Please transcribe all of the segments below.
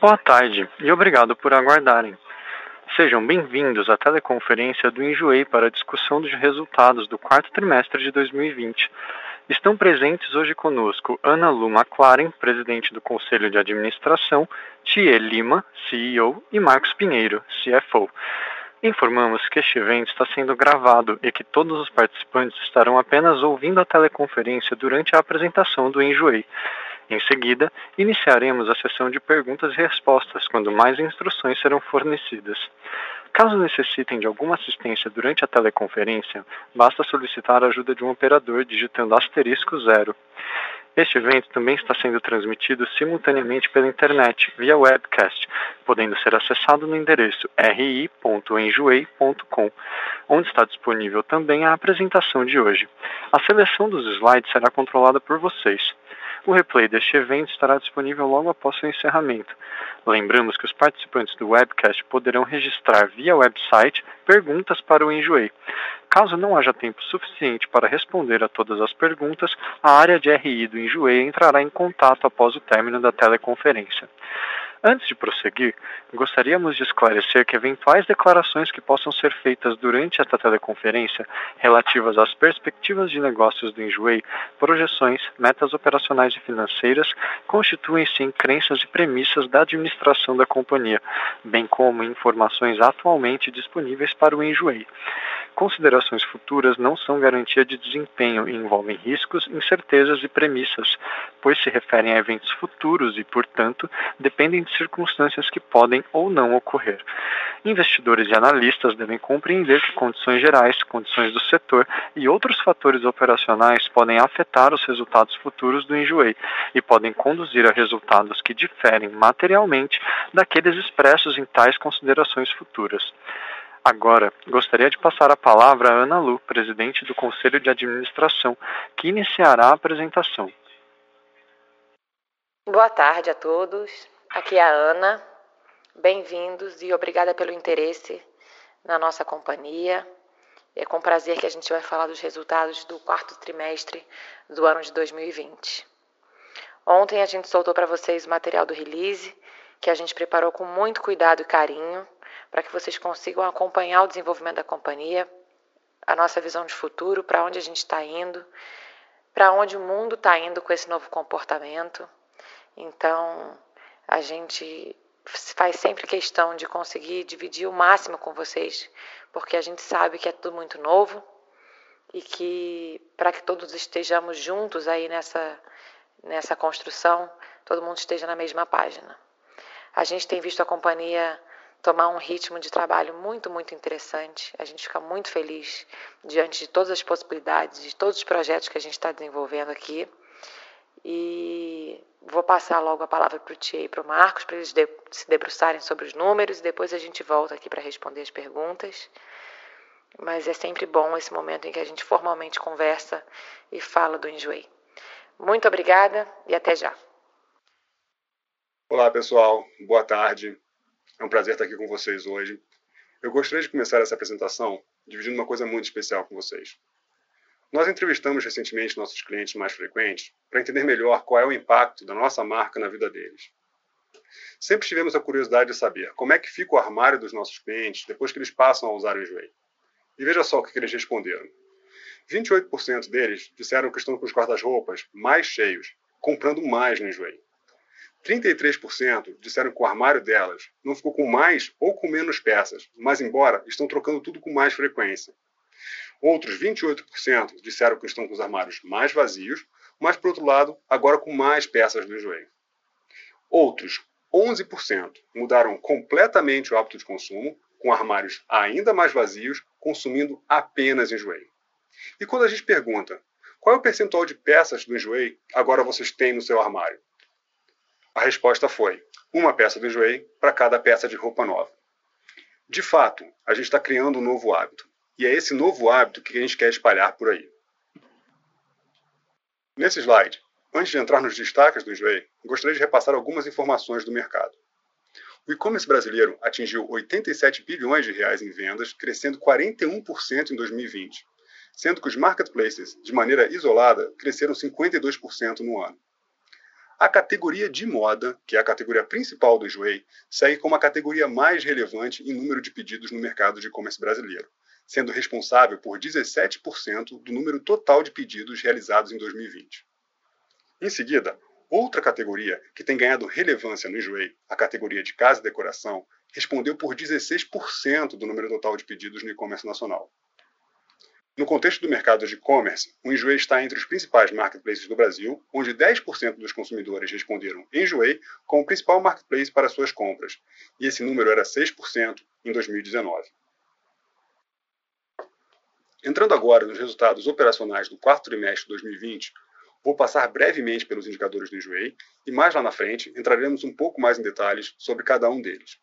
Boa tarde e obrigado por aguardarem. Sejam bem-vindos à teleconferência do Enjoei para a discussão dos resultados do quarto trimestre de 2020. Estão presentes hoje conosco Ana Lu McLaren, presidente do Conselho de Administração, Thie Lima, CEO, e Marcos Pinheiro, CFO. Informamos que este evento está sendo gravado e que todos os participantes estarão apenas ouvindo a teleconferência durante a apresentação do Enjoei. Em seguida, iniciaremos a sessão de perguntas e respostas, quando mais instruções serão fornecidas. Caso necessitem de alguma assistência durante a teleconferência, basta solicitar a ajuda de um operador digitando asterisco zero. Este evento também está sendo transmitido simultaneamente pela internet, via webcast, podendo ser acessado no endereço ri.enjoei.com, onde está disponível também a apresentação de hoje. A seleção dos slides será controlada por vocês. O replay deste evento estará disponível logo após seu encerramento. Lembramos que os participantes do webcast poderão registrar via website perguntas para o Enjoei. Caso não haja tempo suficiente para responder a todas as perguntas, a área de RI do Enjoei entrará em contato após o término da teleconferência. Antes de prosseguir, gostaríamos de esclarecer que eventuais declarações que possam ser feitas durante esta teleconferência relativas às perspectivas de negócios do Enjoei, projeções, metas operacionais e financeiras constituem-se em crenças e premissas da administração da companhia, bem como informações atualmente disponíveis para o Enjoei. Considerações futuras não são garantia de desempenho e envolvem riscos, incertezas e premissas, pois se referem a eventos futuros e, portanto, dependem circunstâncias que podem ou não ocorrer. Investidores e analistas devem compreender que condições gerais, condições do setor e outros fatores operacionais podem afetar os resultados futuros do Enjoei e podem conduzir a resultados que diferem materialmente daqueles expressos em tais considerações futuras. Agora, gostaria de passar a palavra a Ana Lu, presidente do Conselho de Administração, que iniciará a apresentação. Boa tarde a todos. Aqui é a Ana. Bem-vindos e obrigada pelo interesse na nossa companhia. É com prazer que a gente vai falar dos resultados do quarto trimestre do ano de 2020. Ontem a gente soltou para vocês o material do release, que a gente preparou com muito cuidado e carinho para que vocês consigam acompanhar o desenvolvimento da companhia, a nossa visão de futuro, para onde a gente está indo, para onde o mundo está indo com esse novo comportamento. Então, a gente faz sempre questão de conseguir dividir o máximo com vocês, porque a gente sabe que é tudo muito novo e que para que todos estejamos juntos aí nessa nessa construção, todo mundo esteja na mesma página. A gente tem visto a companhia tomar um ritmo de trabalho muito, muito interessante. A gente fica muito feliz diante de todas as possibilidades, de todos os projetos que a gente está desenvolvendo aqui. E vou passar logo a palavra para o Tia e para o Marcos, para eles de, se debruçarem sobre os números, e depois a gente volta aqui para responder as perguntas. Mas é sempre bom esse momento em que a gente formalmente conversa e fala do Enjoei. Muito obrigada e até já. Olá, pessoal. Boa tarde. É um prazer estar aqui com vocês hoje. Eu gostaria de começar essa apresentação dividindo uma coisa muito especial com vocês. Nós entrevistamos recentemente nossos clientes mais frequentes para entender melhor qual é o impacto da nossa marca na vida deles. Sempre tivemos a curiosidade de saber como é que fica o armário dos nossos clientes depois que eles passam a usar o Enjoei. E veja só o que eles responderam. 28% deles disseram que estão com os guarda-roupas mais cheios, comprando mais no Enjoei. 33% disseram que o armário delas não ficou com mais ou com menos peças, mas embora estão trocando tudo com mais frequência. Outros 28% disseram que estão com os armários mais vazios, mas por outro lado, agora com mais peças no joelho. Outros 11% mudaram completamente o hábito de consumo, com armários ainda mais vazios, consumindo apenas enjoei. E quando a gente pergunta qual é o percentual de peças do enjoei agora vocês têm no seu armário? A resposta foi uma peça do enjoei para cada peça de roupa nova. De fato, a gente está criando um novo hábito. E é esse novo hábito que a gente quer espalhar por aí. Nesse slide, antes de entrar nos destaques do Enjoei, gostaria de repassar algumas informações do mercado. O e-commerce brasileiro atingiu 87 bilhões de reais em vendas, crescendo 41% em 2020, sendo que os marketplaces, de maneira isolada, cresceram 52% no ano. A categoria de moda, que é a categoria principal do Enjoei, segue como a categoria mais relevante em número de pedidos no mercado de e-commerce brasileiro, sendo responsável por 17% do número total de pedidos realizados em 2020. Em seguida, outra categoria que tem ganhado relevância no Enjoei, a categoria de casa e decoração, respondeu por 16% do número total de pedidos no e-commerce nacional. No contexto do mercado de e-commerce, o Enjoei está entre os principais marketplaces do Brasil, onde 10% dos consumidores responderam Enjoei como principal marketplace para suas compras, e esse número era 6% em 2019. Entrando agora nos resultados operacionais do quarto trimestre de 2020, vou passar brevemente pelos indicadores do Enjoei e mais lá na frente entraremos um pouco mais em detalhes sobre cada um deles.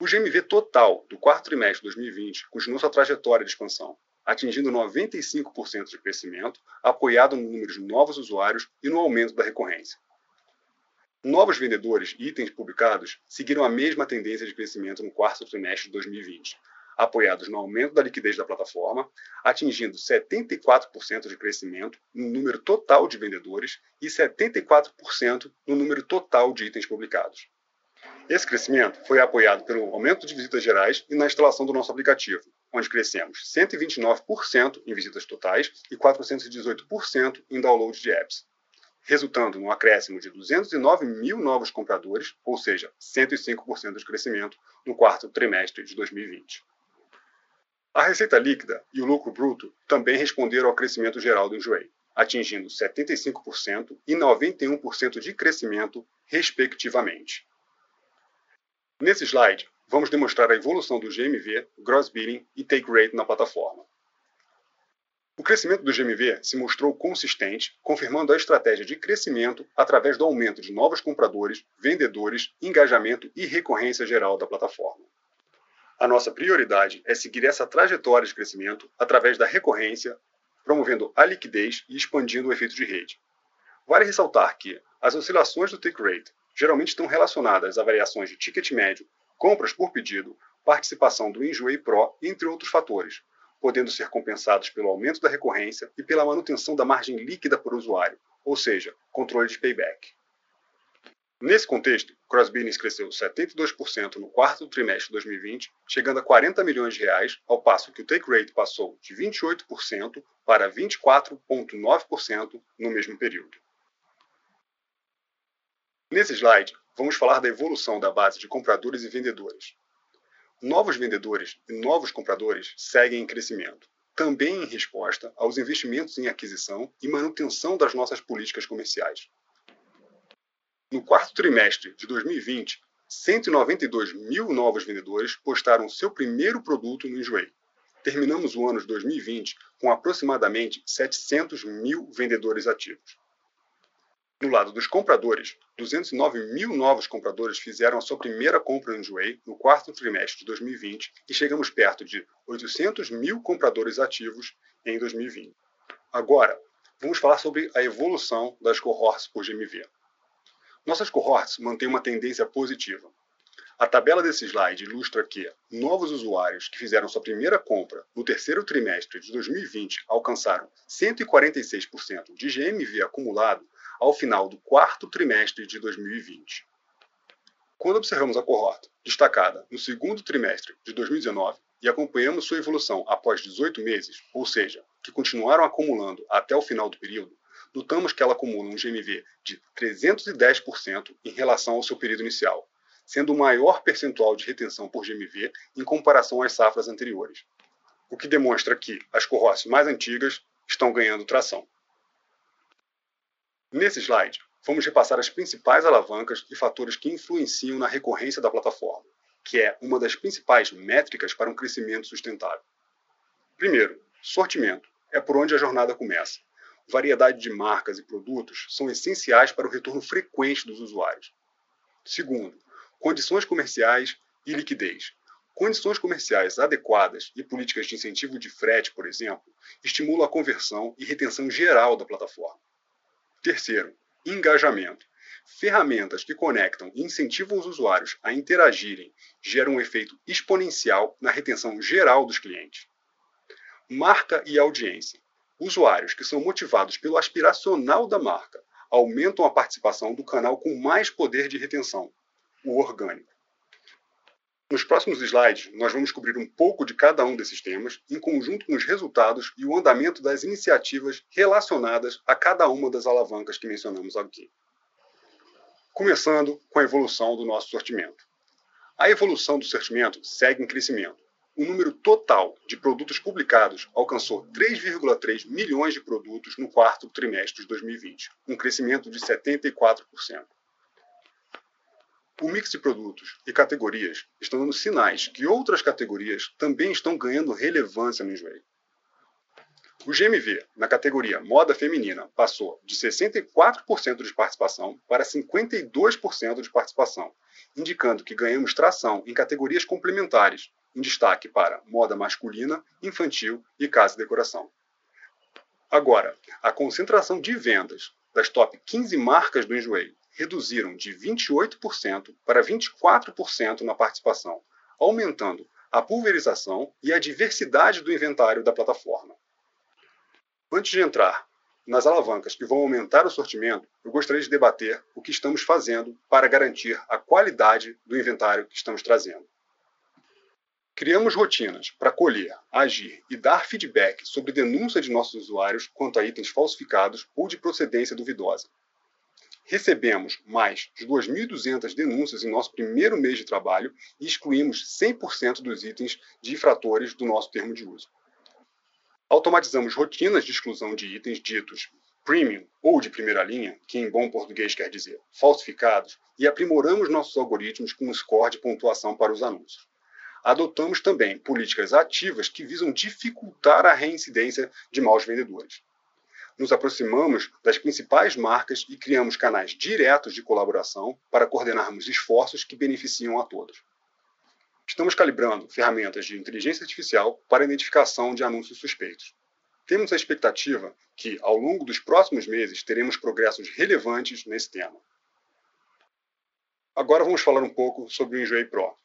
O GMV total do quarto trimestre de 2020 continuou sua trajetória de expansão, atingindo 95% de crescimento, apoiado no número de novos usuários e no aumento da recorrência. Novos vendedores e itens publicados seguiram a mesma tendência de crescimento no quarto trimestre de 2020, apoiados no aumento da liquidez da plataforma, atingindo 74% de crescimento no número total de vendedores e 74% no número total de itens publicados. Esse crescimento foi apoiado pelo aumento de visitas gerais e na instalação do nosso aplicativo, onde crescemos 129% em visitas totais e 418% em download de apps, resultando num acréscimo de 209 mil novos compradores, ou seja, 105% de crescimento no quarto trimestre de 2020. A receita líquida e o lucro bruto também responderam ao crescimento geral do Enjoei, atingindo 75% e 91% de crescimento, respectivamente. Nesse slide, vamos demonstrar a evolução do GMV, Gross Billing e Take Rate na plataforma. O crescimento do GMV se mostrou consistente, confirmando a estratégia de crescimento através do aumento de novos compradores, vendedores, engajamento e recorrência geral da plataforma. A nossa prioridade é seguir essa trajetória de crescimento através da recorrência, promovendo a liquidez e expandindo o efeito de rede. Vale ressaltar que as oscilações do take rate geralmente estão relacionadas a variações de ticket médio, compras por pedido, participação do Enjoei Pro, entre outros fatores, podendo ser compensados pelo aumento da recorrência e pela manutenção da margem líquida por usuário, ou seja, controle de payback. Nesse contexto, CrossBusiness cresceu 72% no quarto trimestre de 2020, chegando a 40 milhões de reais, ao passo que o take rate passou de 28% para 24,9% no mesmo período. Nesse slide, vamos falar da evolução da base de compradores e vendedores. Novos vendedores e novos compradores seguem em crescimento, também em resposta aos investimentos em aquisição e manutenção das nossas políticas comerciais. No quarto trimestre de 2020, 192 mil novos vendedores postaram seu primeiro produto no Enjoei. Terminamos o ano de 2020 com aproximadamente 700 mil vendedores ativos. No lado dos compradores, 209 mil novos compradores fizeram a sua primeira compra no Enjoei no quarto trimestre de 2020 e chegamos perto de 800 mil compradores ativos em 2020. Agora, vamos falar sobre a evolução das cohorts por GMV. Nossas cohorts mantêm uma tendência positiva. A tabela desse slide ilustra que novos usuários que fizeram sua primeira compra no terceiro trimestre de 2020 alcançaram 146% de GMV acumulado ao final do quarto trimestre de 2020. Quando observamos a cohorte destacada no segundo trimestre de 2019 e acompanhamos sua evolução após 18 meses, ou seja, que continuaram acumulando até o final do período, notamos que ela acumula um GMV de 310% em relação ao seu período inicial, sendo o maior percentual de retenção por GMV em comparação às safras anteriores, o que demonstra que as cohortes mais antigas estão ganhando tração. Nesse slide, vamos repassar as principais alavancas e fatores que influenciam na recorrência da plataforma, que é uma das principais métricas para um crescimento sustentável. Primeiro, sortimento é por onde a jornada começa. Variedade de marcas e produtos são essenciais para o retorno frequente dos usuários. Segundo, condições comerciais e liquidez. Condições comerciais adequadas e políticas de incentivo de frete, por exemplo, estimulam a conversão e retenção geral da plataforma. Terceiro, engajamento. Ferramentas que conectam e incentivam os usuários a interagirem geram um efeito exponencial na retenção geral dos clientes. Marca e audiência. Usuários que são motivados pelo aspiracional da marca, aumentam a participação do canal com mais poder de retenção, o orgânico. Nos próximos slides, nós vamos cobrir um pouco de cada um desses temas, em conjunto com os resultados e o andamento das iniciativas relacionadas a cada uma das alavancas que mencionamos aqui. Começando com a evolução do nosso sortimento. A evolução do sortimento segue em crescimento. O número total de produtos publicados alcançou 3,3 milhões de produtos no quarto trimestre de 2020, um crescimento de 74%. O mix de produtos e categorias estão dando sinais que outras categorias também estão ganhando relevância no Enjoei. O GMV na categoria moda feminina passou de 64% de participação para 52% de participação, indicando que ganhamos tração em categorias complementares, em destaque para moda masculina, infantil e casa e decoração. Agora, a concentração de vendas das top 15 marcas do Enjoei reduziram de 28% para 24% na participação, aumentando a pulverização e a diversidade do inventário da plataforma. Antes de entrar nas alavancas que vão aumentar o sortimento, eu gostaria de debater o que estamos fazendo para garantir a qualidade do inventário que estamos trazendo. Criamos rotinas para colher, agir e dar feedback sobre denúncia de nossos usuários quanto a itens falsificados ou de procedência duvidosa. Recebemos mais de 2.200 denúncias em nosso primeiro mês de trabalho e excluímos 100% dos itens de infratores do nosso termo de uso. Automatizamos rotinas de exclusão de itens ditos premium ou de primeira linha, que em bom português quer dizer falsificados, e aprimoramos nossos algoritmos com um score de pontuação para os anúncios. Adotamos também políticas ativas que visam dificultar a reincidência de maus vendedores nos aproximamos das principais marcas e criamos canais diretos de colaboração para coordenarmos esforços que beneficiam a todos. Estamos calibrando ferramentas de inteligência artificial para identificação de anúncios suspeitos. Temos a expectativa que, ao longo dos próximos meses, teremos progressos relevantes nesse tema. Agora vamos falar um pouco sobre o Enjoy Pro.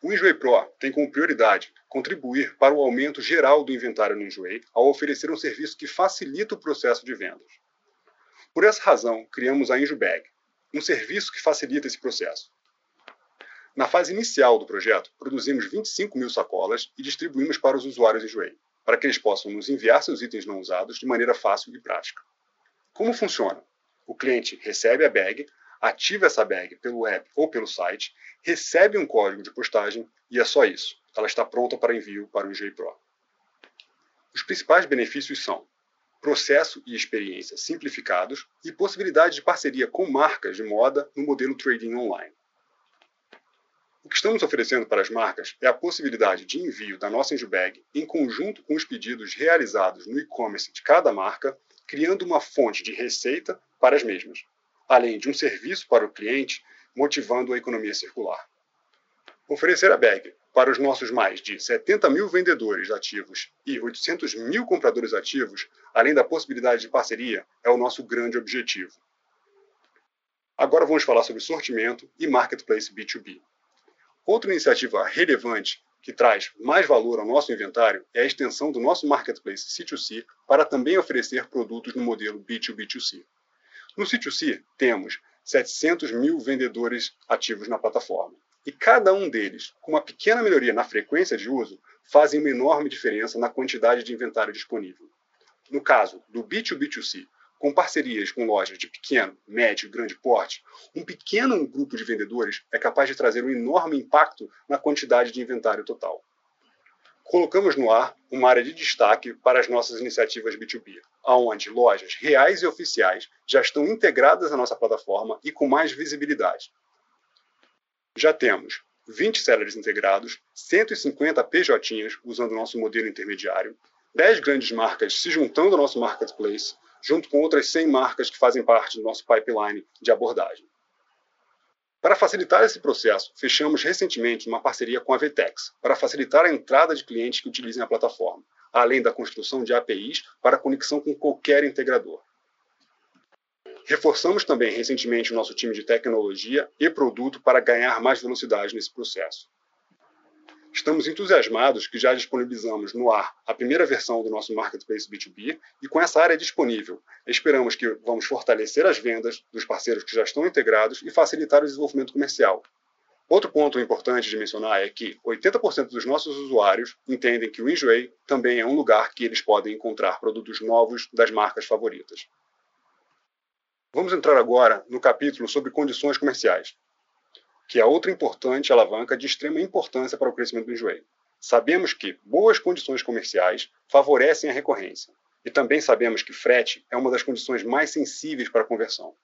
O Enjoy Pro tem como prioridade contribuir para o aumento geral do inventário no Enjoy ao oferecer um serviço que facilita o processo de vendas. Por essa razão, criamos a EnjoBag, um serviço que facilita esse processo. Na fase inicial do projeto, produzimos 25 mil sacolas e distribuímos para os usuários Enjoy, para que eles possam nos enviar seus itens não usados de maneira fácil e prática. Como funciona? O cliente recebe a bag, ativa essa bag pelo app ou pelo site, recebe um código de postagem e é só isso. Ela está pronta para envio para o Enjoy Pro. Os principais benefícios são processo e experiência simplificados e possibilidade de parceria com marcas de moda no modelo trading online. O que estamos oferecendo para as marcas é a possibilidade de envio da nossa Enjubag em conjunto com os pedidos realizados no e-commerce de cada marca, criando uma fonte de receita para as mesmas além de um serviço para o cliente, motivando a economia circular. Oferecer a bag para os nossos mais de 70 mil vendedores ativos e 800 mil compradores ativos, além da possibilidade de parceria, é o nosso grande objetivo. Agora vamos falar sobre sortimento e marketplace B2B. Outra iniciativa relevante que traz mais valor ao nosso inventário é a extensão do nosso marketplace C2C para também oferecer produtos no modelo B2B2C. No sítio C, temos 700 mil vendedores ativos na plataforma. E cada um deles, com uma pequena melhoria na frequência de uso, fazem uma enorme diferença na quantidade de inventário disponível. No caso do B2B2C, com parcerias com lojas de pequeno, médio e grande porte, um pequeno grupo de vendedores é capaz de trazer um enorme impacto na quantidade de inventário total colocamos no ar uma área de destaque para as nossas iniciativas B2B, onde lojas reais e oficiais já estão integradas à nossa plataforma e com mais visibilidade. Já temos 20 sellers integrados, 150 PJs usando o nosso modelo intermediário, 10 grandes marcas se juntando ao nosso marketplace, junto com outras 100 marcas que fazem parte do nosso pipeline de abordagem. Para facilitar esse processo, fechamos recentemente uma parceria com a Vtex para facilitar a entrada de clientes que utilizem a plataforma, além da construção de APIs para conexão com qualquer integrador. Reforçamos também recentemente o nosso time de tecnologia e produto para ganhar mais velocidade nesse processo. Estamos entusiasmados que já disponibilizamos no ar a primeira versão do nosso Marketplace B2B e com essa área disponível, esperamos que vamos fortalecer as vendas dos parceiros que já estão integrados e facilitar o desenvolvimento comercial. Outro ponto importante de mencionar é que 80% dos nossos usuários entendem que o Enjoy também é um lugar que eles podem encontrar produtos novos das marcas favoritas. Vamos entrar agora no capítulo sobre condições comerciais que é outra importante alavanca de extrema importância para o crescimento do Enjoei. Sabemos que boas condições comerciais favorecem a recorrência. E também sabemos que frete é uma das condições mais sensíveis para a conversão.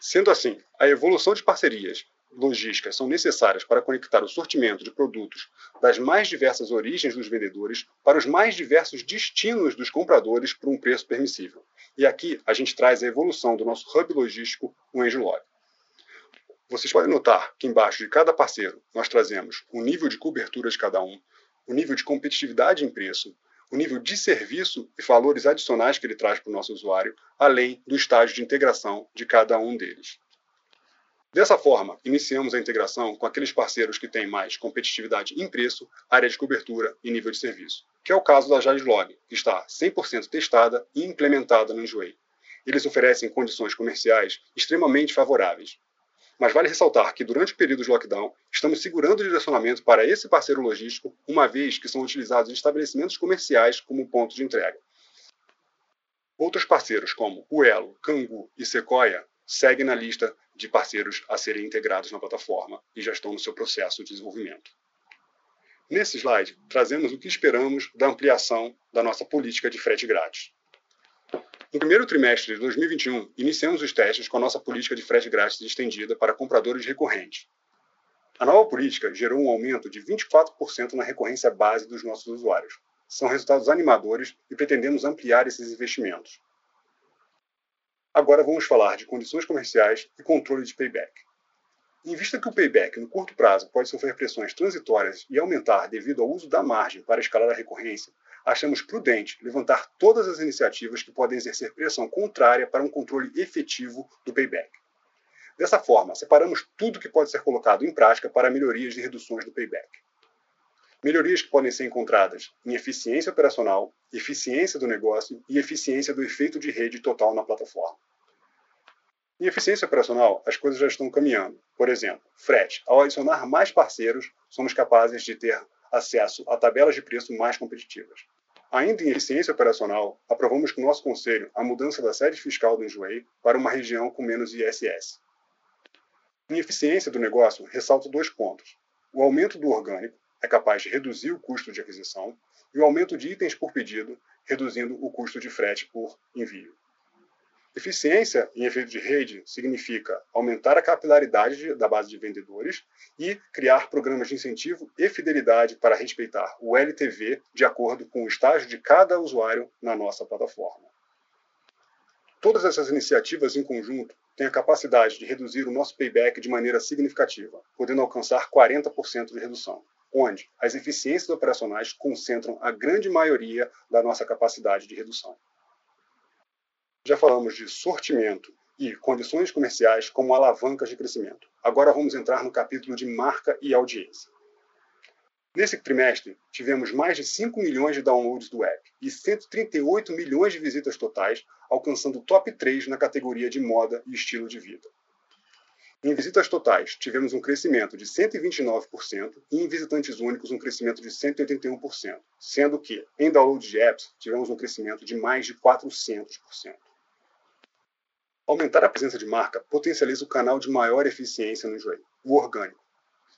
Sendo assim, a evolução de parcerias logísticas são necessárias para conectar o sortimento de produtos das mais diversas origens dos vendedores para os mais diversos destinos dos compradores por um preço permissível. E aqui a gente traz a evolução do nosso hub logístico, o Enjolog. Vocês podem notar que embaixo de cada parceiro nós trazemos o nível de cobertura de cada um, o nível de competitividade em preço, o nível de serviço e valores adicionais que ele traz para o nosso usuário, além do estágio de integração de cada um deles. Dessa forma, iniciamos a integração com aqueles parceiros que têm mais competitividade em preço, área de cobertura e nível de serviço, que é o caso da Jadlog, que está 100% testada e implementada no Enjoei. Eles oferecem condições comerciais extremamente favoráveis, mas vale ressaltar que durante o período de lockdown, estamos segurando o direcionamento para esse parceiro logístico, uma vez que são utilizados estabelecimentos comerciais como ponto de entrega. Outros parceiros, como o Elo, Cangu e Sequoia, seguem na lista de parceiros a serem integrados na plataforma e já estão no seu processo de desenvolvimento. Nesse slide, trazemos o que esperamos da ampliação da nossa política de frete grátis. No primeiro trimestre de 2021, iniciamos os testes com a nossa política de frete grátis estendida para compradores recorrentes. A nova política gerou um aumento de 24% na recorrência base dos nossos usuários. São resultados animadores e pretendemos ampliar esses investimentos. Agora vamos falar de condições comerciais e controle de payback. Em vista que o payback no curto prazo pode sofrer pressões transitórias e aumentar devido ao uso da margem para escalar a recorrência, achamos prudente levantar todas as iniciativas que podem exercer pressão contrária para um controle efetivo do payback. Dessa forma, separamos tudo que pode ser colocado em prática para melhorias e reduções do payback. Melhorias que podem ser encontradas em eficiência operacional, eficiência do negócio e eficiência do efeito de rede total na plataforma. Em eficiência operacional, as coisas já estão caminhando. Por exemplo, frete. Ao adicionar mais parceiros, somos capazes de ter acesso a tabelas de preço mais competitivas. Ainda em eficiência operacional, aprovamos com nosso conselho a mudança da sede fiscal do Enjoei para uma região com menos ISS. Em eficiência do negócio, ressalto dois pontos. O aumento do orgânico é capaz de reduzir o custo de aquisição e o aumento de itens por pedido, reduzindo o custo de frete por envio. Eficiência em efeito de rede significa aumentar a capilaridade da base de vendedores e criar programas de incentivo e fidelidade para respeitar o LTV de acordo com o estágio de cada usuário na nossa plataforma. Todas essas iniciativas em conjunto têm a capacidade de reduzir o nosso payback de maneira significativa, podendo alcançar 40% de redução, onde as eficiências operacionais concentram a grande maioria da nossa capacidade de redução. Já falamos de sortimento e condições comerciais como alavancas de crescimento. Agora vamos entrar no capítulo de marca e audiência. Nesse trimestre, tivemos mais de 5 milhões de downloads do app e 138 milhões de visitas totais, alcançando o top 3 na categoria de moda e estilo de vida. Em visitas totais, tivemos um crescimento de 129% e em visitantes únicos um crescimento de 181%, sendo que em downloads de apps tivemos um crescimento de mais de 400%. Aumentar a presença de marca potencializa o canal de maior eficiência no joelho, o orgânico.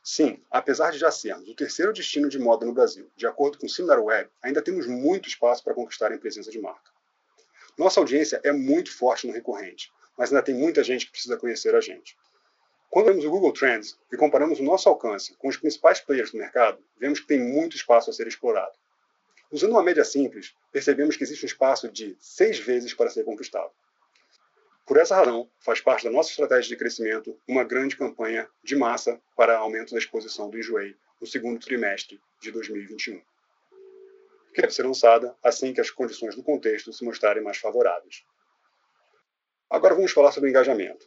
Sim, apesar de já sermos o terceiro destino de moda no Brasil, de acordo com o SimilarWeb, ainda temos muito espaço para conquistar a presença de marca. Nossa audiência é muito forte no recorrente, mas ainda tem muita gente que precisa conhecer a gente. Quando vemos o Google Trends e comparamos o nosso alcance com os principais players do mercado, vemos que tem muito espaço a ser explorado. Usando uma média simples, percebemos que existe um espaço de seis vezes para ser conquistado. Por essa razão, faz parte da nossa estratégia de crescimento uma grande campanha de massa para aumento da exposição do Enjoei no segundo trimestre de 2021, que deve ser lançada assim que as condições do contexto se mostrarem mais favoráveis. Agora vamos falar sobre engajamento.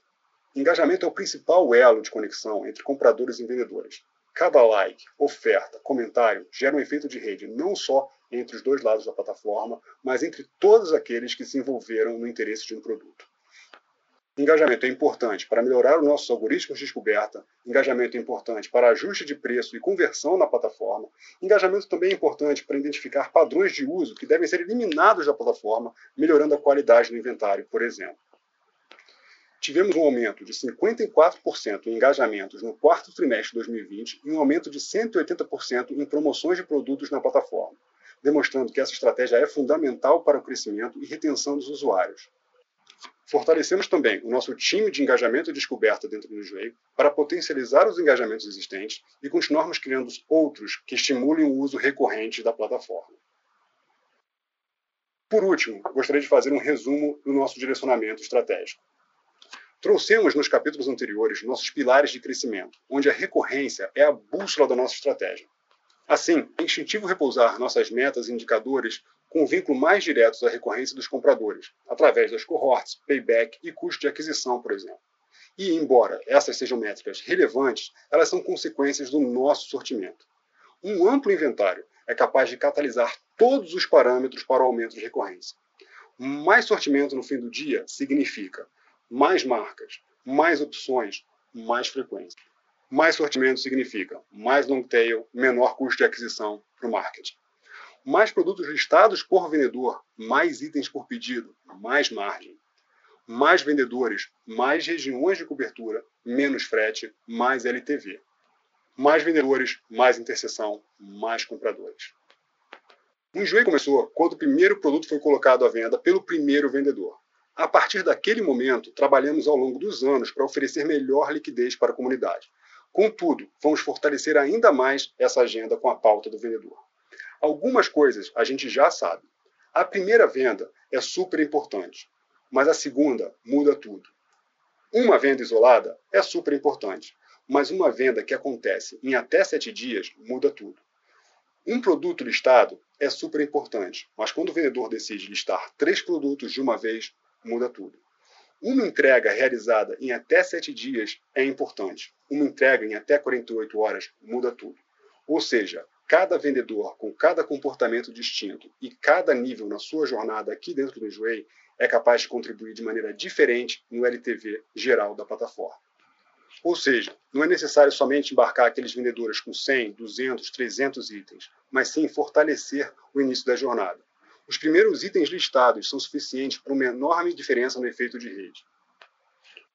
Engajamento é o principal elo de conexão entre compradores e vendedores. Cada like, oferta, comentário gera um efeito de rede não só entre os dois lados da plataforma, mas entre todos aqueles que se envolveram no interesse de um produto. Engajamento é importante para melhorar os nossos algoritmos de descoberta. Engajamento é importante para ajuste de preço e conversão na plataforma. Engajamento também é importante para identificar padrões de uso que devem ser eliminados da plataforma, melhorando a qualidade do inventário, por exemplo. Tivemos um aumento de 54% em engajamentos no quarto trimestre de 2020 e um aumento de 180% em promoções de produtos na plataforma, demonstrando que essa estratégia é fundamental para o crescimento e retenção dos usuários. Fortalecemos também o nosso time de engajamento e descoberta dentro do Enjoei para potencializar os engajamentos existentes e continuarmos criando outros que estimulem o uso recorrente da plataforma. Por último, gostaria de fazer um resumo do nosso direcionamento estratégico. Trouxemos nos capítulos anteriores nossos pilares de crescimento, onde a recorrência é a bússola da nossa estratégia. Assim, é instintivo repousar nossas metas e indicadores com vínculo mais direto à recorrência dos compradores, através das cohorts, payback e custo de aquisição, por exemplo. E, embora essas sejam métricas relevantes, elas são consequências do nosso sortimento. Um amplo inventário é capaz de catalisar todos os parâmetros para o aumento de recorrência. Mais sortimento no fim do dia significa mais marcas, mais opções, mais frequência. Mais sortimento significa mais long tail, menor custo de aquisição para o marketing mais produtos listados por vendedor, mais itens por pedido, mais margem. Mais vendedores, mais regiões de cobertura, menos frete, mais LTV. Mais vendedores, mais interseção, mais compradores. O enjoei começou quando o primeiro produto foi colocado à venda pelo primeiro vendedor. A partir daquele momento, trabalhamos ao longo dos anos para oferecer melhor liquidez para a comunidade. Contudo, vamos fortalecer ainda mais essa agenda com a pauta do vendedor. Algumas coisas a gente já sabe. A primeira venda é super importante, mas a segunda muda tudo. Uma venda isolada é super importante, mas uma venda que acontece em até sete dias muda tudo. Um produto listado é super importante, mas quando o vendedor decide listar três produtos de uma vez, muda tudo. Uma entrega realizada em até sete dias é importante. Uma entrega em até 48 horas muda tudo. Ou seja, cada vendedor com cada comportamento distinto e cada nível na sua jornada aqui dentro do Enjoei é capaz de contribuir de maneira diferente no LTV geral da plataforma. Ou seja, não é necessário somente embarcar aqueles vendedores com 100, 200, 300 itens, mas sim fortalecer o início da jornada. Os primeiros itens listados são suficientes para uma enorme diferença no efeito de rede.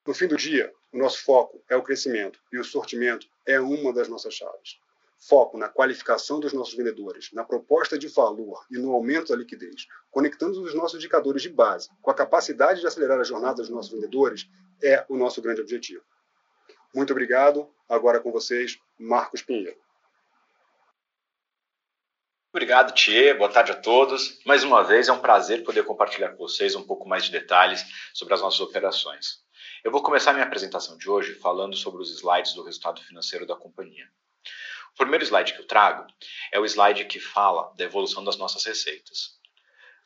No fim do dia, o nosso foco é o crescimento e o sortimento é uma das nossas chaves foco na qualificação dos nossos vendedores, na proposta de valor e no aumento da liquidez, conectando os nossos indicadores de base com a capacidade de acelerar a jornada dos nossos vendedores, é o nosso grande objetivo. Muito obrigado. Agora com vocês, Marcos Pinheiro. Obrigado, Thier. Boa tarde a todos. Mais uma vez, é um prazer poder compartilhar com vocês um pouco mais de detalhes sobre as nossas operações. Eu vou começar minha apresentação de hoje falando sobre os slides do resultado financeiro da companhia. O primeiro slide que eu trago é o slide que fala da evolução das nossas receitas.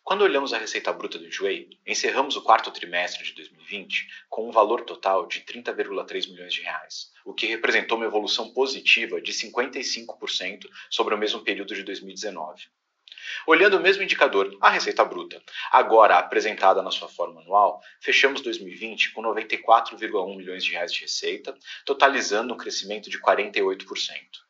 Quando olhamos a receita bruta do Enjoei, encerramos o quarto trimestre de 2020 com um valor total de 30,3 milhões de reais, o que representou uma evolução positiva de 55% sobre o mesmo período de 2019. Olhando o mesmo indicador, a receita bruta, agora apresentada na sua forma anual, fechamos 2020 com 94,1 milhões de reais de receita, totalizando um crescimento de 48%.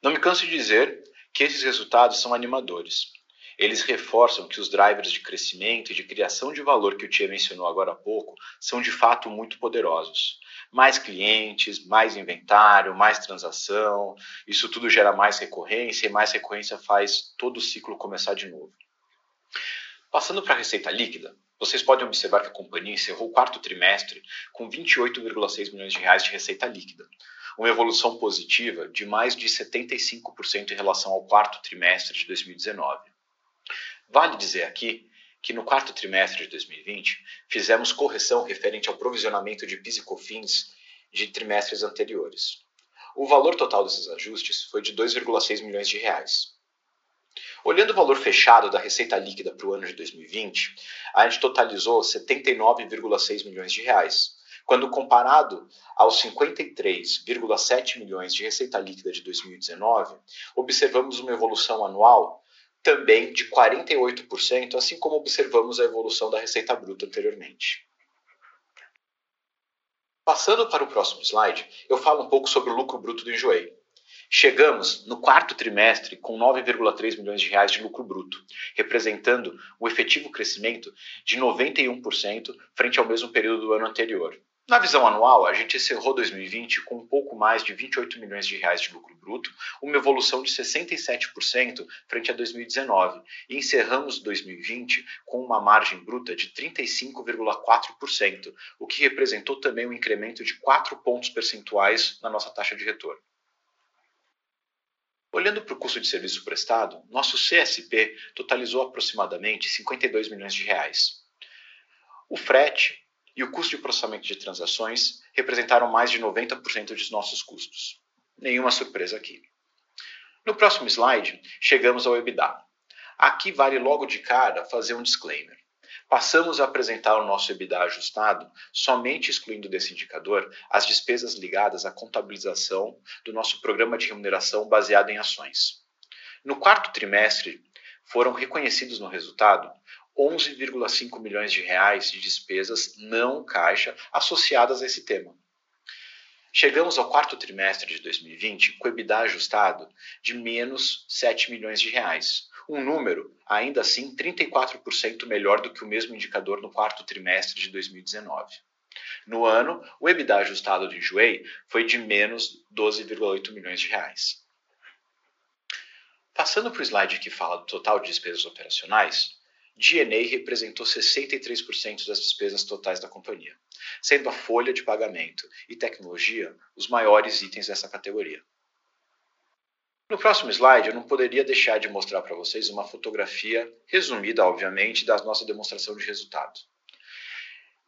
Não me canso de dizer que esses resultados são animadores. Eles reforçam que os drivers de crescimento e de criação de valor que o Tia mencionou agora há pouco são de fato muito poderosos. Mais clientes, mais inventário, mais transação, isso tudo gera mais recorrência e mais recorrência faz todo o ciclo começar de novo. Passando para a receita líquida, vocês podem observar que a companhia encerrou o quarto trimestre com 28,6 milhões de reais de receita líquida, uma evolução positiva de mais de 75% em relação ao quarto trimestre de 2019. Vale dizer aqui que no quarto trimestre de 2020 fizemos correção referente ao provisionamento de PIS e COFINS de trimestres anteriores. O valor total desses ajustes foi de 2,6 milhões de reais. Olhando o valor fechado da receita líquida para o ano de 2020, a gente totalizou 79,6 milhões de reais, Quando comparado aos 53,7 milhões de receita líquida de 2019, observamos uma evolução anual também de 48%, assim como observamos a evolução da receita bruta anteriormente. Passando para o próximo slide, eu falo um pouco sobre o lucro bruto do Enjoei. Chegamos no quarto trimestre com 9,3 milhões de reais de lucro bruto, representando o efetivo crescimento de 91% frente ao mesmo período do ano anterior. Na visão anual, a gente encerrou 2020 com um pouco mais de 28 milhões de reais de lucro bruto, uma evolução de 67% frente a 2019, e encerramos 2020 com uma margem bruta de 35,4%, o que representou também um incremento de 4 pontos percentuais na nossa taxa de retorno. Olhando para o custo de serviço prestado, nosso CSP totalizou aproximadamente 52 milhões de reais. O frete e o custo de processamento de transações representaram mais de 90% dos nossos custos. Nenhuma surpresa aqui. No próximo slide, chegamos ao EBITDA. Aqui vale logo de cara fazer um disclaimer. Passamos a apresentar o nosso EBITDA ajustado, somente excluindo desse indicador as despesas ligadas à contabilização do nosso programa de remuneração baseado em ações. No quarto trimestre, foram reconhecidos no resultado 11,5 milhões de reais de despesas não caixa associadas a esse tema. Chegamos ao quarto trimestre de 2020 com EBITDA ajustado de menos 7 milhões de reais, um número ainda assim 34% melhor do que o mesmo indicador no quarto trimestre de 2019. No ano, o EBITDA ajustado de Enjoei foi de menos 12,8 milhões de reais. Passando para o slide que fala do total de despesas operacionais, DNA representou 63% das despesas totais da companhia, sendo a folha de pagamento e tecnologia os maiores itens dessa categoria. No próximo slide, eu não poderia deixar de mostrar para vocês uma fotografia resumida, obviamente, da nossa demonstração de resultado.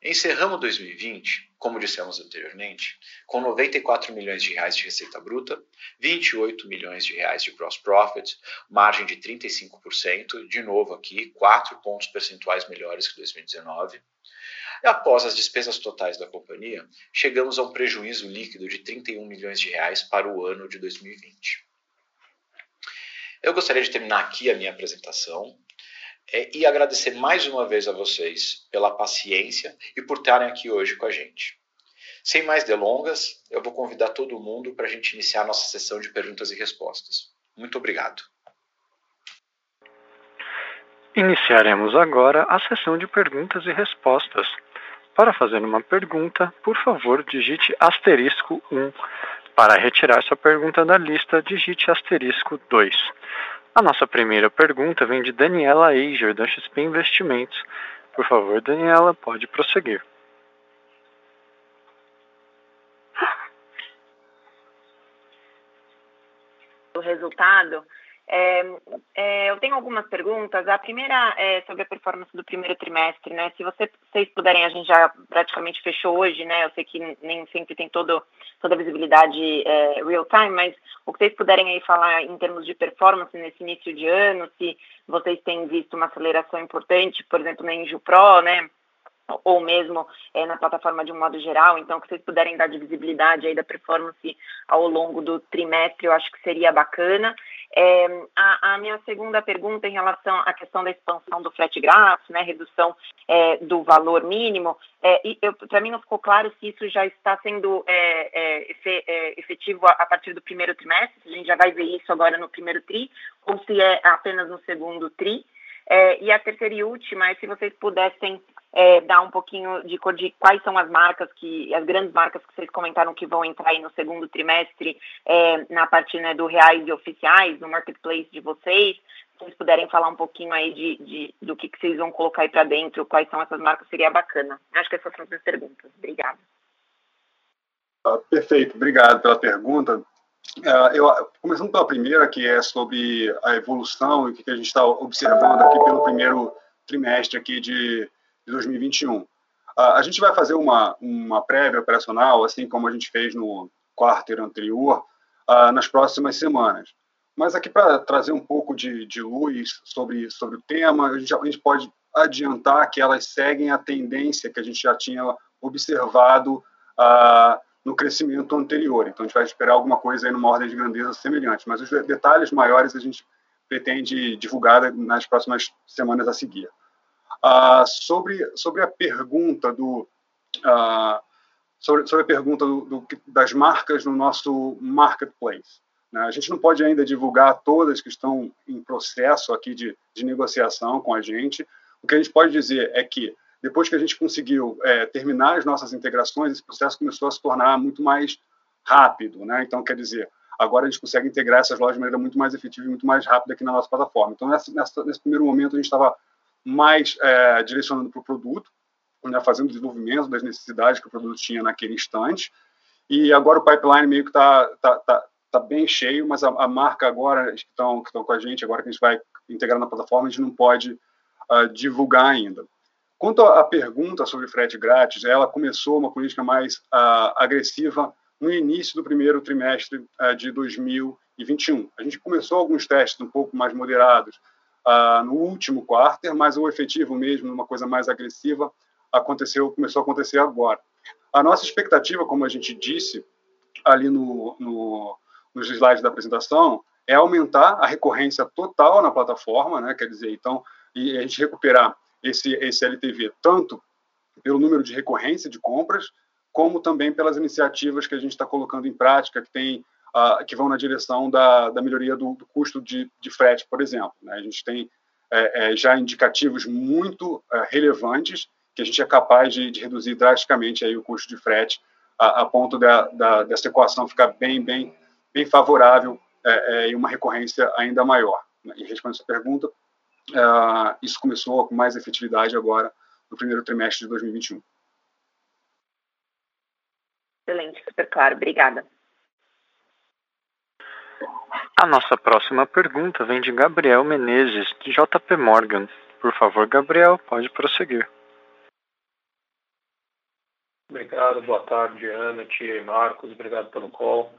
Encerramos 2020, como dissemos anteriormente, com 94 milhões de reais de receita bruta, 28 milhões de reais de gross profit, margem de 35%, de novo aqui, 4 pontos percentuais melhores que 2019. E após as despesas totais da companhia, chegamos a um prejuízo líquido de 31 milhões de reais para o ano de 2020. Eu gostaria de terminar aqui a minha apresentação é, e agradecer mais uma vez a vocês pela paciência e por estarem aqui hoje com a gente. Sem mais delongas, eu vou convidar todo mundo para a gente iniciar a nossa sessão de perguntas e respostas. Muito obrigado. Iniciaremos agora a sessão de perguntas e respostas. Para fazer uma pergunta, por favor, digite asterisco 1. Para retirar sua pergunta da lista, digite asterisco 2. A nossa primeira pergunta vem de Daniela Eiger, da XP Investimentos. Por favor, Daniela, pode prosseguir. O resultado é, é, eu tenho algumas perguntas. A primeira é sobre a performance do primeiro trimestre, né? Se você, vocês puderem, a gente já praticamente fechou hoje, né? Eu sei que nem sempre tem todo, toda a visibilidade é, real time, mas o que vocês puderem aí falar em termos de performance nesse início de ano, se vocês têm visto uma aceleração importante, por exemplo, na Enju Pro, né? Ou mesmo é, na plataforma de um modo geral. Então, que vocês puderem dar de visibilidade aí da performance ao longo do trimestre, eu acho que seria bacana. É, a, a, minha segunda pergunta em relação à questão da expansão do flat graph, né, redução é, do valor mínimo, é, para mim não ficou claro se isso já está sendo efetivo a, a, partir do primeiro trimestre, se a gente já vai ver isso agora no primeiro TRI, ou se é apenas no segundo TRI. E a terceira e última é se vocês pudessem é, dar um pouquinho de cor de quais são as marcas que, as grandes marcas que vocês comentaram que vão entrar aí no segundo trimestre é, na parte né, do reais e oficiais, no marketplace de vocês. Se vocês puderem falar um pouquinho aí de, de do que, que vocês vão colocar aí para dentro, quais são essas marcas, seria bacana. Acho que essas são as minhas perguntas. Obrigada. Ah, perfeito, obrigado pela pergunta. Uh, eu, começando pela primeira, que é sobre a evolução e o que a gente está observando aqui pelo primeiro trimestre aqui de, de 2021. Uh, a gente vai fazer uma, uma prévia operacional, assim como a gente fez no quarto anterior, uh, nas próximas semanas. Mas aqui para trazer um pouco de, de luz sobre, sobre o tema, a gente, a gente pode adiantar que elas seguem a tendência que a gente já tinha observado uh, no crescimento anterior. Então, a gente vai esperar alguma coisa aí numa ordem de grandeza semelhante, mas os detalhes maiores a gente pretende divulgar nas próximas semanas a seguir. Uh, sobre, sobre a pergunta do uh, sobre, sobre a pergunta do, do, das marcas no nosso marketplace. Né? A gente não pode ainda divulgar todas que estão em processo aqui de, de negociação com a gente. O que a gente pode dizer é que depois que a gente conseguiu é, terminar as nossas integrações, esse processo começou a se tornar muito mais rápido, né? Então, quer dizer, agora a gente consegue integrar essas lojas de maneira muito mais efetiva e muito mais rápida aqui na nossa plataforma. Então, nessa, nessa, nesse primeiro momento, a gente estava mais é, direcionando para o produto, né, fazendo desenvolvimento das necessidades que o produto tinha naquele instante. E agora o pipeline meio que está tá, tá, tá bem cheio, mas a, a marca agora, que estão que com a gente, agora que a gente vai integrar na plataforma, a gente não pode uh, divulgar ainda. Quanto à pergunta sobre frete grátis, ela começou uma política mais uh, agressiva no início do primeiro trimestre uh, de 2021. A gente começou alguns testes um pouco mais moderados uh, no último quarto, mas o efetivo mesmo, uma coisa mais agressiva, aconteceu, começou a acontecer agora. A nossa expectativa, como a gente disse ali no, no, nos slides da apresentação, é aumentar a recorrência total na plataforma, né? quer dizer, então, e a gente recuperar esse, esse LTV tanto pelo número de recorrência de compras, como também pelas iniciativas que a gente está colocando em prática, que, tem, uh, que vão na direção da, da melhoria do, do custo de, de, frete, por exemplo. Né? A gente tem é, é, já indicativos muito é, relevantes que a gente é capaz de, de, reduzir drasticamente aí o custo de frete a, a ponto da, da, dessa equação ficar bem, bem, bem favorável é, é, e uma recorrência ainda maior. E respondendo a sua pergunta, uh, isso começou com mais efetividade agora no primeiro trimestre de 2021. Excelente, super claro. Obrigada. A nossa próxima pergunta vem de Gabriel Menezes, de JP Morgan. Por favor, Gabriel, pode prosseguir. Obrigado, boa tarde, Ana, Tia e Marcos, obrigado pelo call.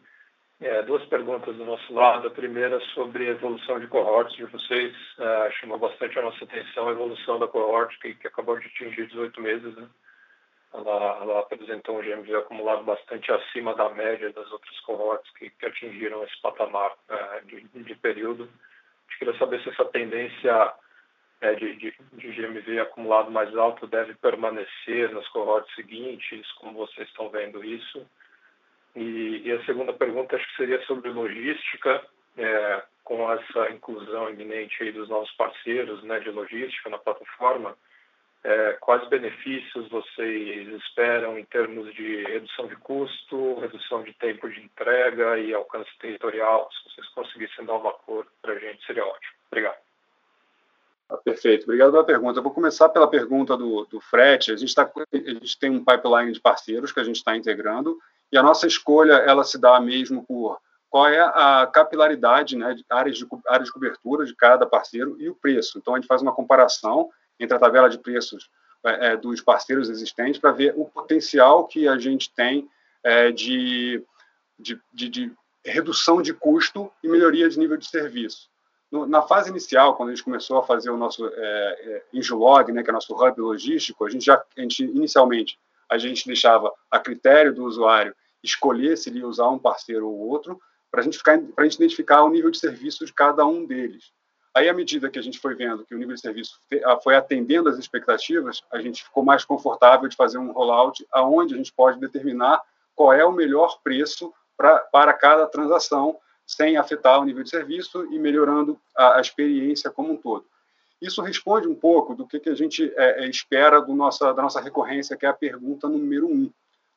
É, duas perguntas do nosso lado. A primeira sobre a evolução de cohorts de vocês. É, chamou bastante a nossa atenção a evolução da cohort, que, que acabou de atingir 18 meses. Né? Ela, ela, apresentou um GMV acumulado bastante acima da média das outras cohorts que, que atingiram esse patamar é, de, de, período. Eu queria saber se essa tendência é, de, de, de, GMV acumulado mais alto deve permanecer nas cohorts seguintes, como vocês estão vendo isso. E, e a segunda pergunta acho que seria sobre logística, é, com essa inclusão iminente dos novos parceiros né, de logística na plataforma. É, quais benefícios vocês esperam em termos de redução de custo, redução de tempo de entrega e alcance territorial? Se vocês conseguissem dar uma cor para a gente, seria ótimo. Obrigado. Ah, perfeito, obrigado pela pergunta. Eu vou começar pela pergunta do, do frete. A gente, tá, a gente tem um pipeline de parceiros que a gente está integrando e a nossa escolha ela se dá mesmo por qual é a capilaridade, né, áreas de, áreas de cobertura de cada parceiro e o preço. Então, a gente faz uma comparação entre a tabela de preços é, é dos parceiros existentes para ver o potencial que a gente tem é, de, de, de, de, redução de custo e melhoria de nível de serviço. No, na fase inicial, quando a gente começou a fazer o nosso é, é né, que é nosso hub logístico, a gente já, a gente, inicialmente, a gente deixava a critério do usuário escolher se ele ia usar um parceiro ou outro, para a gente identificar o nível de serviço de cada um deles. Aí, à medida que a gente foi vendo que o nível de serviço ah, foi atendendo às expectativas, a gente ficou mais confortável de fazer um rollout aonde a gente pode determinar qual é o melhor preço pra, para cada transação, sem afetar o nível de serviço e melhorando a, a experiência como um todo. Isso responde um pouco do que, que a gente é, é espera do nossa, da nossa recorrência, que é a pergunta número um.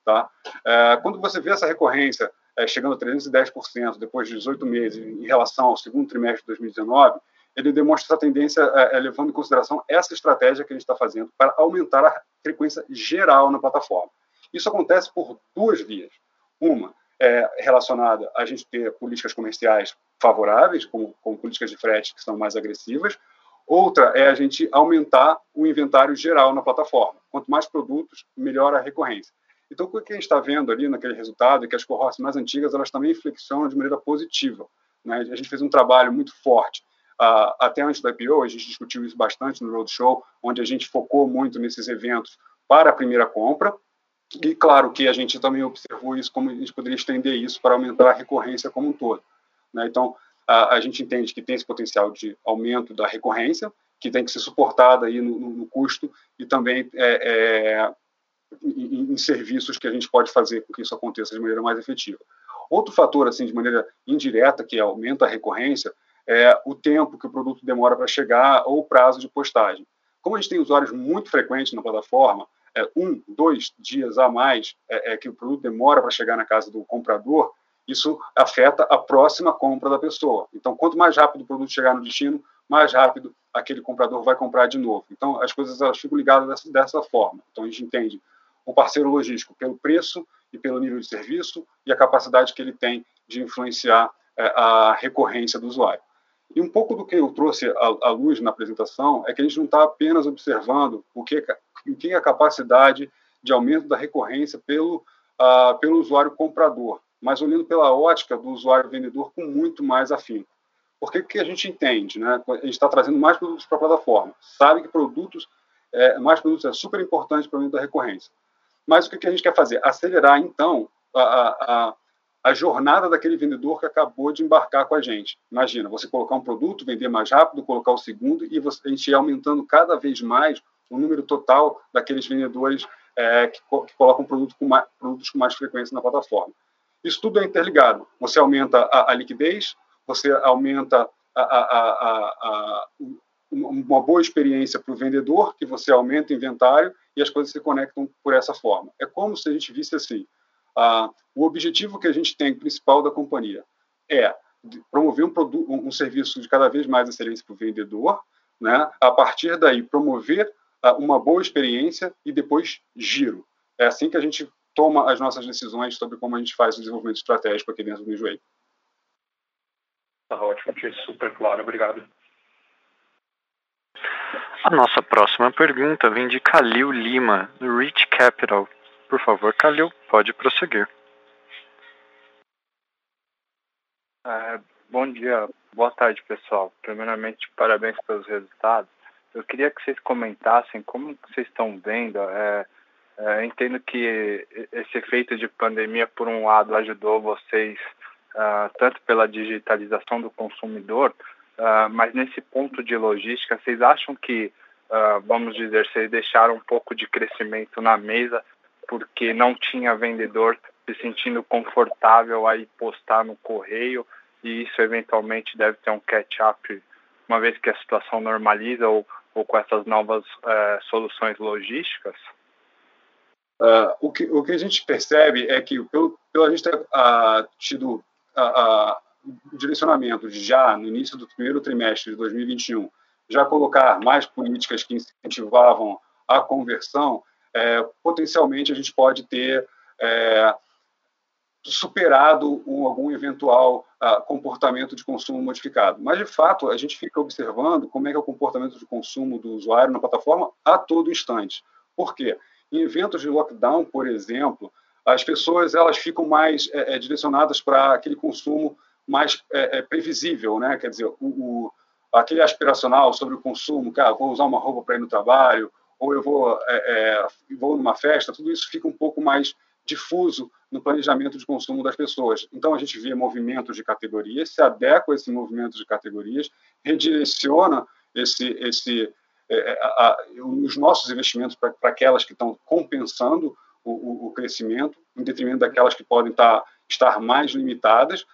Tá? É, quando você vê essa recorrência é, chegando a 310% depois de 18 meses em relação ao segundo trimestre de 2019, ele demonstra essa tendência é, é, levando em consideração essa estratégia que a gente está fazendo para aumentar a frequência geral na plataforma. Isso acontece por duas vias. Uma é relacionada a gente ter políticas comerciais favoráveis, como, políticas de frete que são mais agressivas. Outra é a gente aumentar o inventário geral na plataforma. Quanto mais produtos, melhor a recorrência. Então, o que a gente está vendo ali naquele resultado é que as cohorts mais antigas elas também flexionam de maneira positiva. Né? A gente fez um trabalho muito forte. Uh, até antes da IPO, a gente discutiu isso bastante no Roadshow, onde a gente focou muito nesses eventos para a primeira compra. E claro que a gente também observou isso, como a gente poderia estender isso para aumentar a recorrência como um todo. Né? Então, a, a, gente entende que tem esse potencial de aumento da recorrência, que tem que ser suportada aí no, no custo e também é, é, em, em, serviços que a gente pode fazer com que isso aconteça de maneira mais efetiva. Outro fator, assim, de maneira indireta, que aumenta a recorrência, é o tempo que o produto demora para chegar ou o prazo de postagem. Como a gente tem usuários muito frequentes na plataforma, é, um, dois dias a mais é, é que o produto demora para chegar na casa do comprador, isso afeta a próxima compra da pessoa. Então, quanto mais rápido o produto chegar no destino, mais rápido aquele comprador vai comprar de novo. Então, as coisas elas ficam ligadas dessa, dessa forma. Então, a gente entende o parceiro logístico pelo preço e pelo nível de serviço e a capacidade que ele tem de influenciar é, a recorrência do usuário. E um pouco do que eu trouxe à, luz na apresentação é que a gente não está apenas observando o que, o que é a capacidade de aumento da recorrência pelo, uh, pelo usuário comprador, mas olhando pela ótica do usuário vendedor com muito mais afinco. Porque o que a gente entende? Né? A gente está trazendo mais produtos para a plataforma. Sabe que produtos, é, mais produtos é super importante para o aumento da recorrência. Mas o que a gente quer fazer? Acelerar, então, a, a, a jornada daquele vendedor que acabou de embarcar com a gente. Imagina, você colocar um produto, vender mais rápido, colocar o segundo, e você, a gente ir aumentando cada vez mais o número total daqueles vendedores é, que, que, colocam produto com mais, produtos com mais frequência na plataforma. Isso tudo é interligado. Você aumenta a, a liquidez, você aumenta a, uma boa experiência para o vendedor, que você aumenta o inventário e as coisas se conectam por essa forma. É como se a gente visse assim: ah, o objetivo que a gente tem principal da companhia é promover um, produto, um, serviço de cada vez mais excelência para o vendedor, né? a partir daí promover ah, uma boa experiência e depois giro. É assim que a gente toma as nossas decisões sobre como a gente faz o desenvolvimento estratégico aqui dentro do Enjoei. Tá ótimo, super claro, obrigado. A nossa próxima pergunta vem de Kalil Lima, do Rich Capital. Por favor, Kalil, pode prosseguir. É, bom dia, boa tarde, pessoal. Primeiramente, parabéns pelos resultados. Eu queria que vocês comentassem como vocês estão vendo. É, é, entendo que esse efeito de pandemia, por um lado, ajudou vocês uh, tanto pela digitalização do consumidor, uh, mas nesse ponto de logística, vocês acham que, uh, vamos dizer, vocês deixaram um pouco de crescimento na mesa porque não tinha vendedor se sentindo confortável aí postar no correio e isso eventualmente deve ter um catch-up uma vez que a situação normaliza ou, ou com essas novas uh, soluções logísticas? Uh, o, que, o que a gente percebe é que, pelo, pelo a gente ter uh, tido o direcionamento de já no início do primeiro trimestre de 2021 já colocar mais políticas que incentivavam a conversão, é, potencialmente a gente pode ter é, superado um, algum eventual uh, comportamento de consumo modificado. Mas, de fato, a gente fica observando como é que é o comportamento de consumo do usuário na plataforma a todo instante. Por quê? Em eventos de lockdown, por exemplo, as pessoas elas ficam mais é, é, direcionadas para aquele consumo mais é, é, previsível, né? Quer dizer, o, o, aquele aspiracional sobre o consumo, cara, vou usar uma roupa para ir no trabalho, ou eu vou é, é, vou numa festa, tudo isso fica um pouco mais difuso no planejamento de consumo das pessoas. Então a gente vê movimentos de categorias, se adequa a esse movimento de categorias, redireciona esse esse a, a, os nossos investimentos para aquelas que estão compensando o, o, crescimento, em detrimento daquelas que podem tá, estar mais limitadas.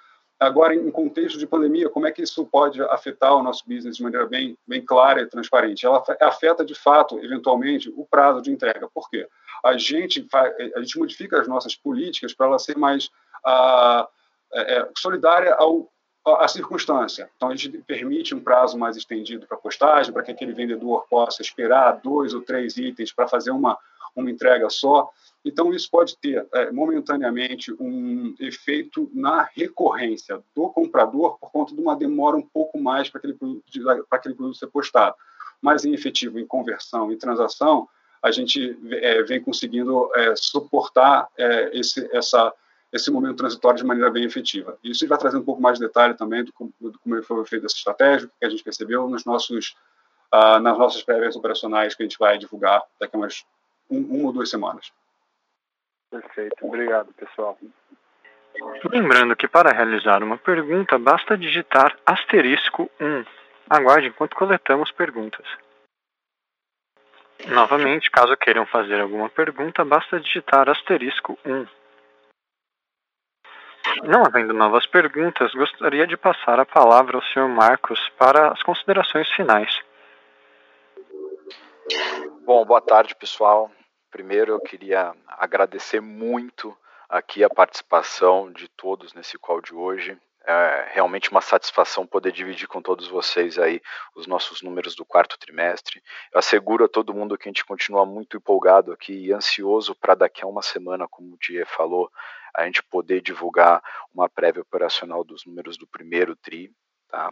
Agora, em contexto de pandemia, como é que isso pode afetar o nosso business de maneira bem, bem clara e transparente? Ela afeta, de fato, eventualmente, o prazo de entrega. Por quê? A gente, faz, a gente modifica as nossas políticas para ela ser mais ah, é, é solidária ao, à circunstância. Então, a gente permite um prazo mais estendido para postagem, para que aquele vendedor possa esperar dois ou três itens para fazer uma, uma entrega só. Então, isso pode ter é, momentaneamente um efeito na recorrência do comprador por conta de uma demora um pouco mais para aquele, produto, aquele produto ser postado. Mas, em efetivo, em conversão e transação, a gente é, vem conseguindo é, suportar é, esse, essa, esse momento transitório de maneira bem efetiva. Isso vai trazer um pouco mais de detalhe também do, do como foi feito essa estratégia, que a gente percebeu nos nossos, ah, nas nossas prévias operacionais que a gente vai divulgar daqui a umas um, uma ou duas semanas. Perfeito. Obrigado, pessoal. Lembrando que para realizar uma pergunta basta digitar asterisco 1. Aguarde enquanto coletamos perguntas. Novamente, caso queiram fazer alguma pergunta, basta digitar asterisco 1. Não havendo novas perguntas, gostaria de passar a palavra ao Sr. Marcos para as considerações finais. Bom, boa tarde, pessoal. Primeiro, eu queria agradecer muito aqui a participação de todos nesse call de hoje. É realmente uma satisfação poder dividir com todos vocês aí os nossos números do quarto trimestre. Eu asseguro a todo mundo que a gente continua muito empolgado aqui e ansioso para daqui a uma semana, como o Die falou, a gente poder divulgar uma prévia operacional dos números do primeiro TRI. Tá?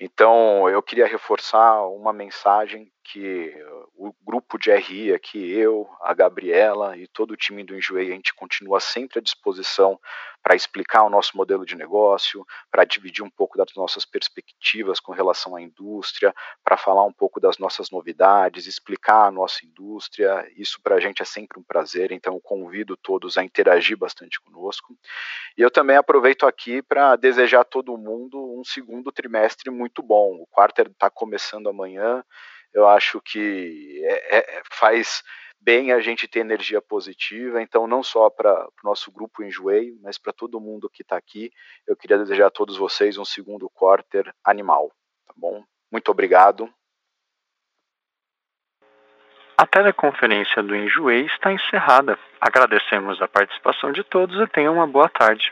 Então, eu queria reforçar uma mensagem que o grupo de RI aqui, eu, a Gabriela e todo o time do Enjoei, a gente continua sempre à disposição para explicar o nosso modelo de negócio, para dividir um pouco das nossas perspectivas com relação à indústria, para falar um pouco das nossas novidades, explicar a nossa indústria. Isso para a gente é sempre um prazer, então convido todos a interagir bastante conosco. E eu também aproveito aqui para desejar a todo mundo um segundo trimestre muito bom. O quarto está começando amanhã eu acho que é, é, faz bem a gente ter energia positiva. Então, não só para o nosso grupo Enjoei, mas para todo mundo que está aqui, eu queria desejar a todos vocês um segundo quarter animal. Tá bom? Muito obrigado. A teleconferência do Enjoei está encerrada. Agradecemos a participação de todos e tenham uma boa tarde.